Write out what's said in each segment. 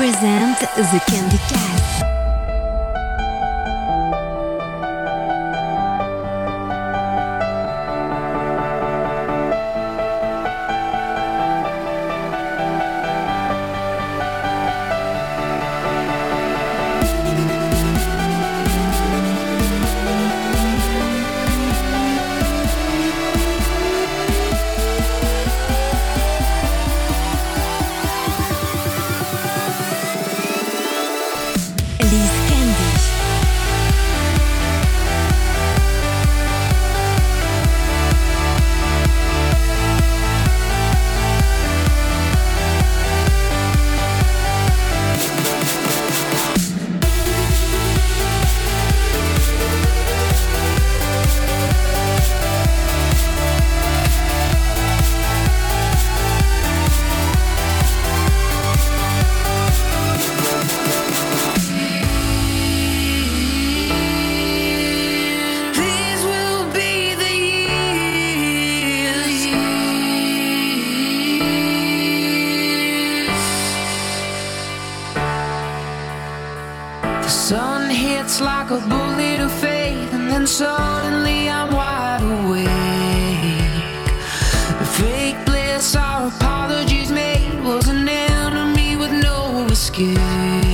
present the Candy Cat. The sun hits like a bullet of faith, and then suddenly I'm wide awake. The fake bliss our apologies made was an enemy with no escape.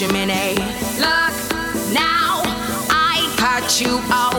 chimney. Look, now I cut you off.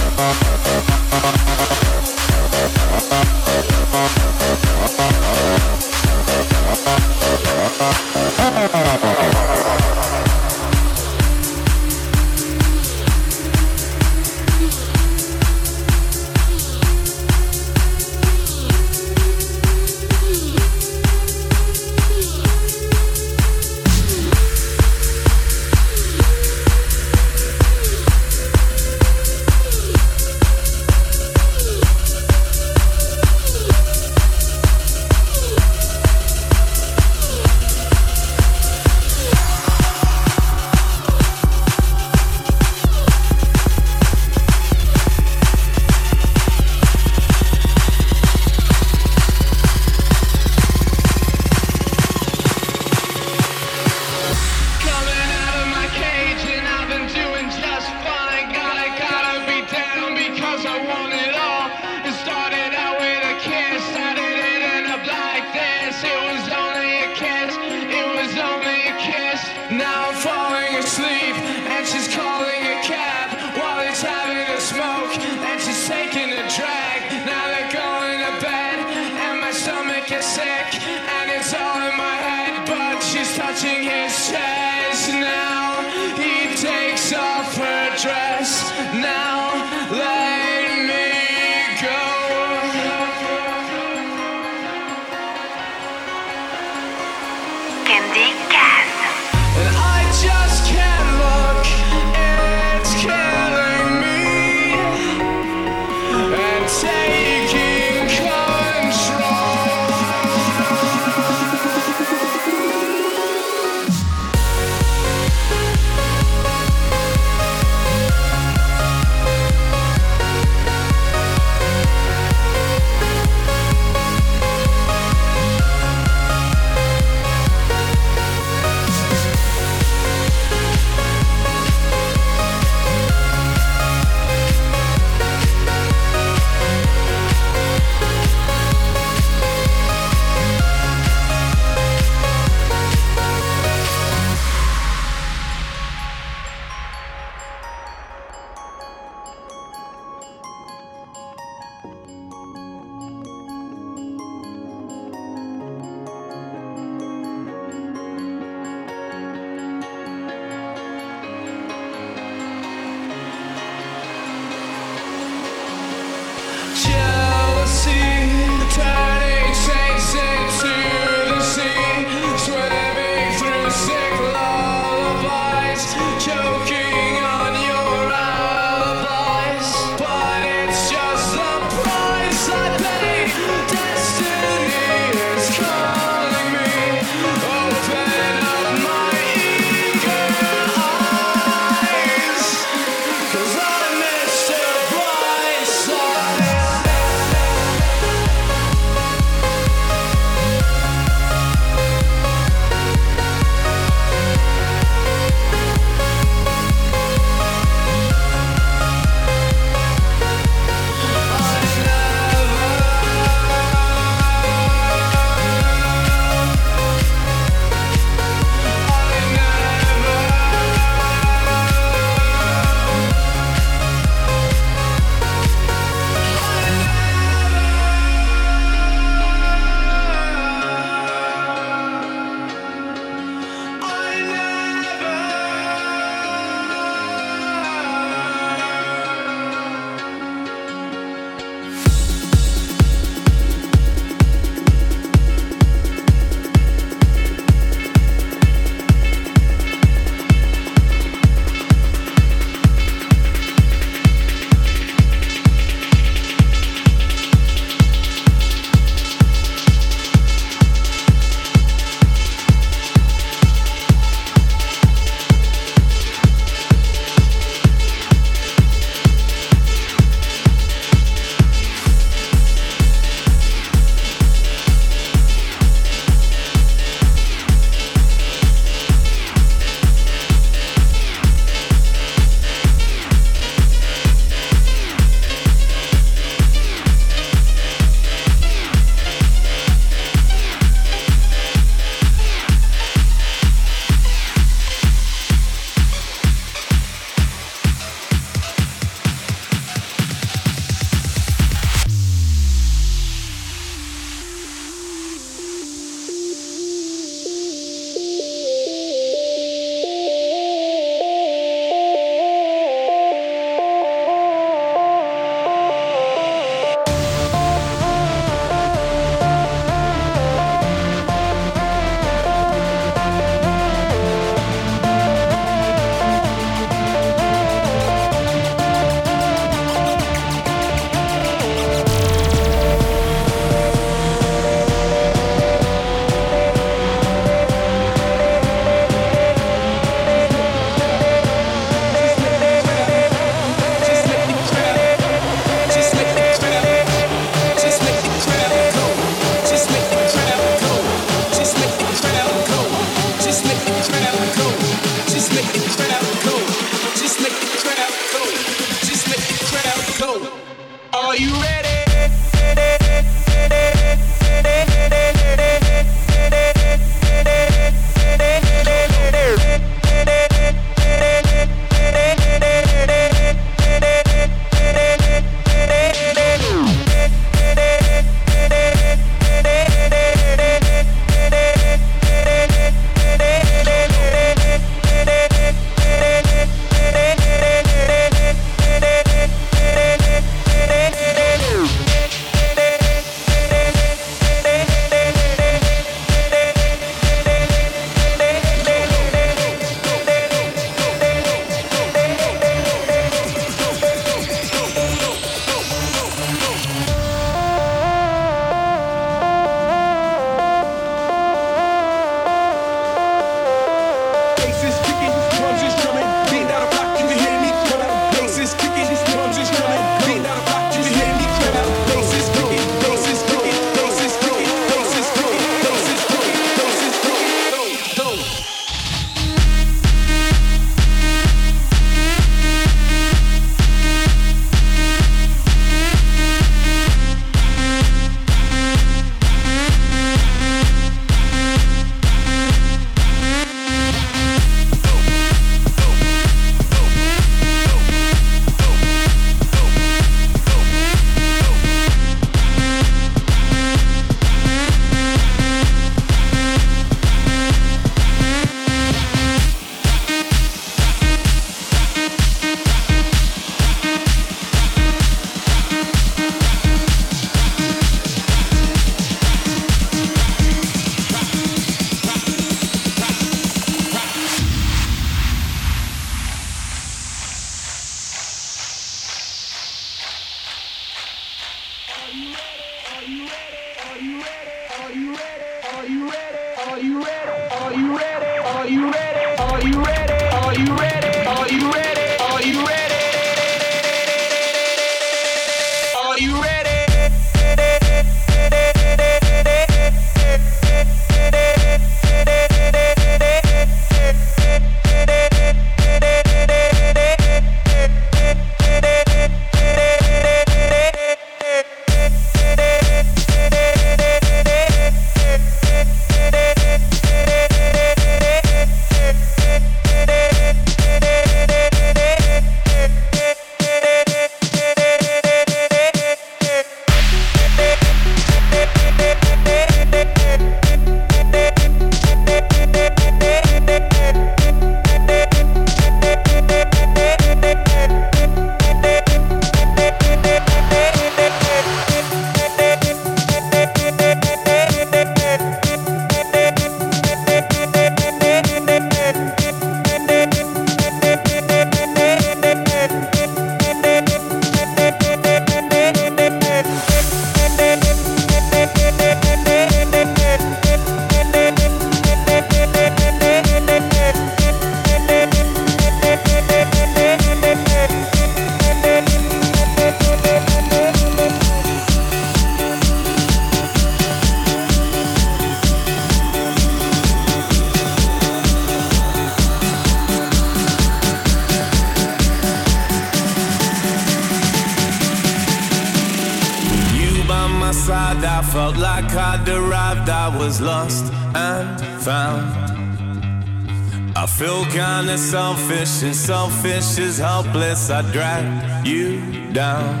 I drag you down.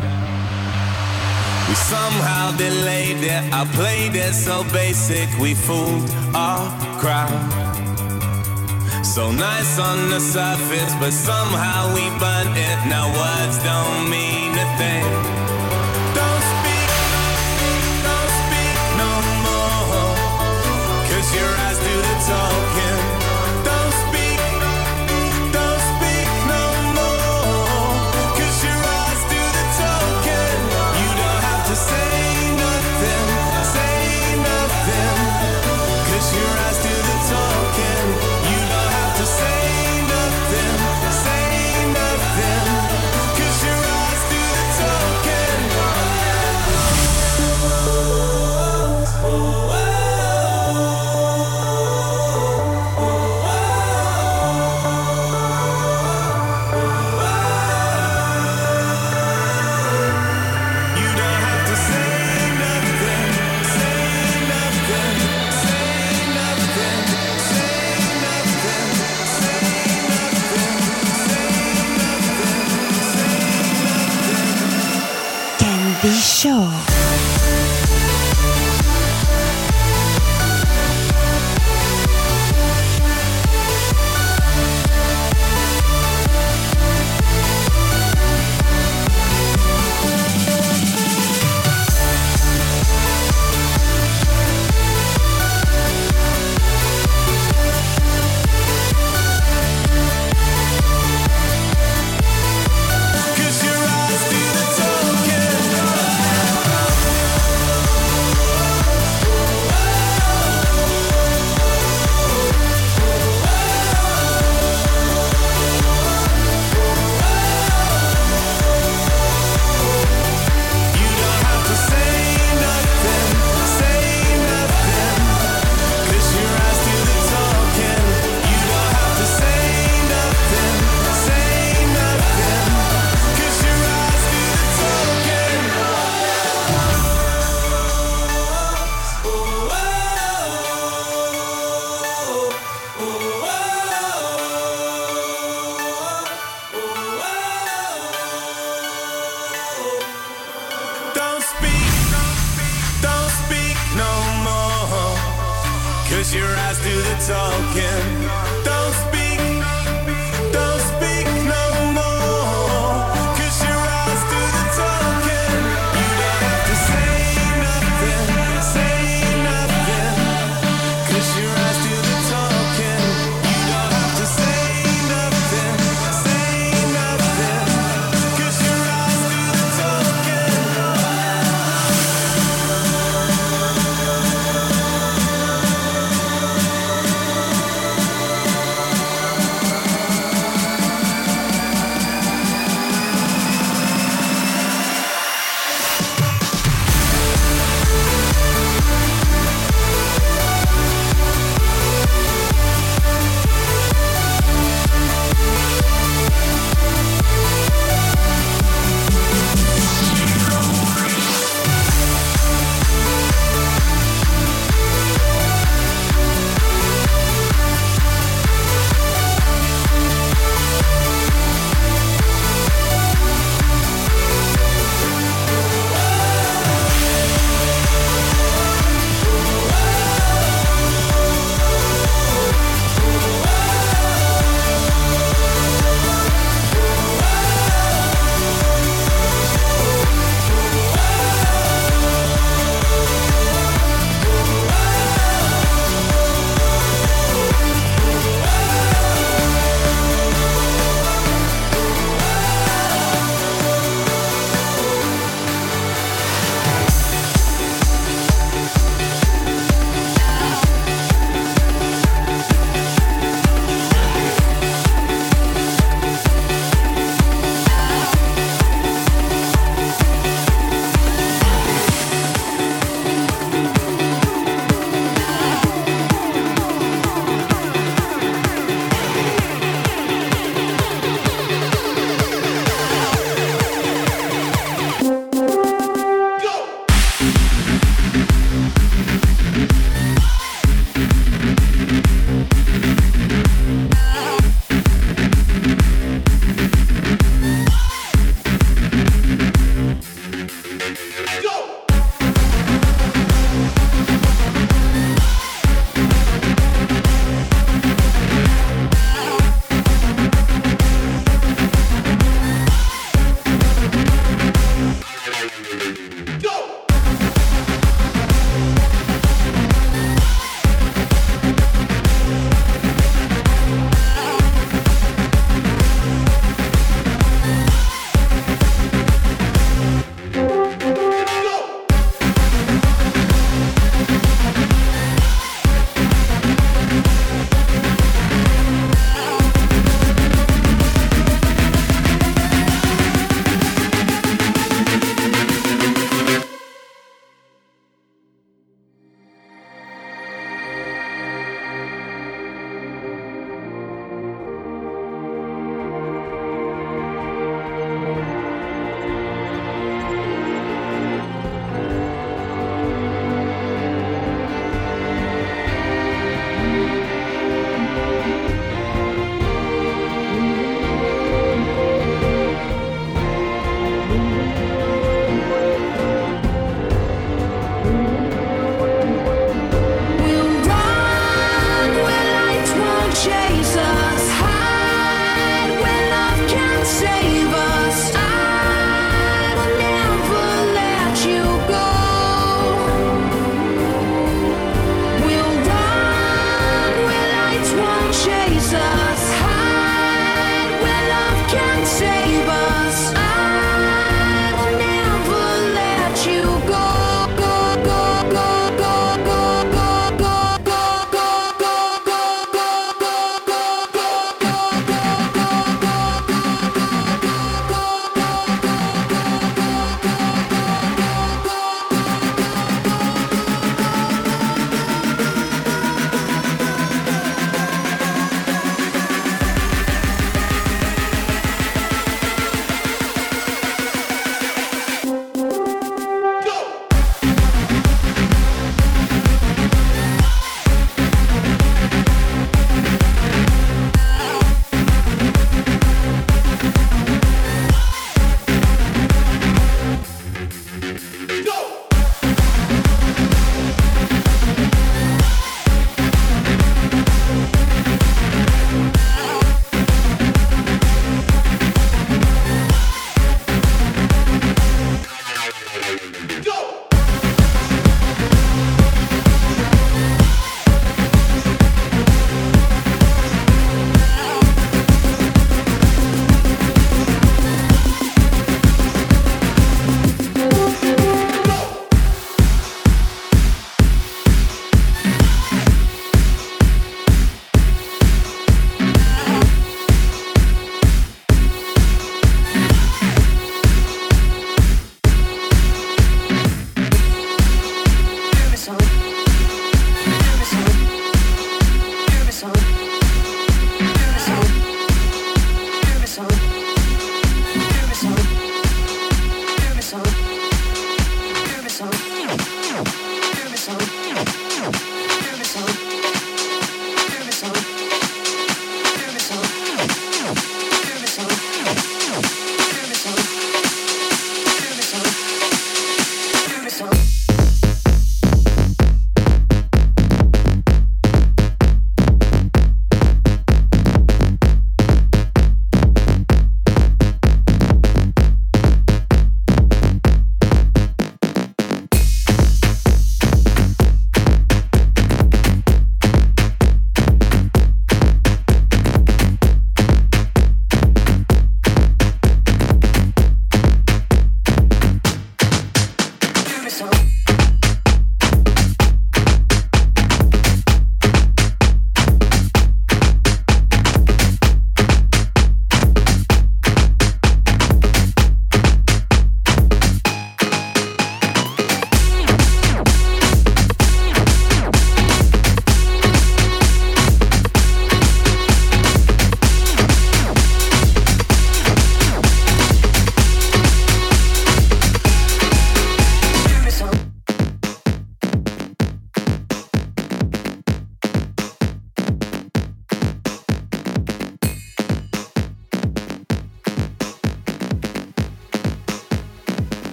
We somehow delayed it, I played it so basic, we fooled our crowd. So nice on the surface, but somehow we burnt it. Now words don't mean a thing.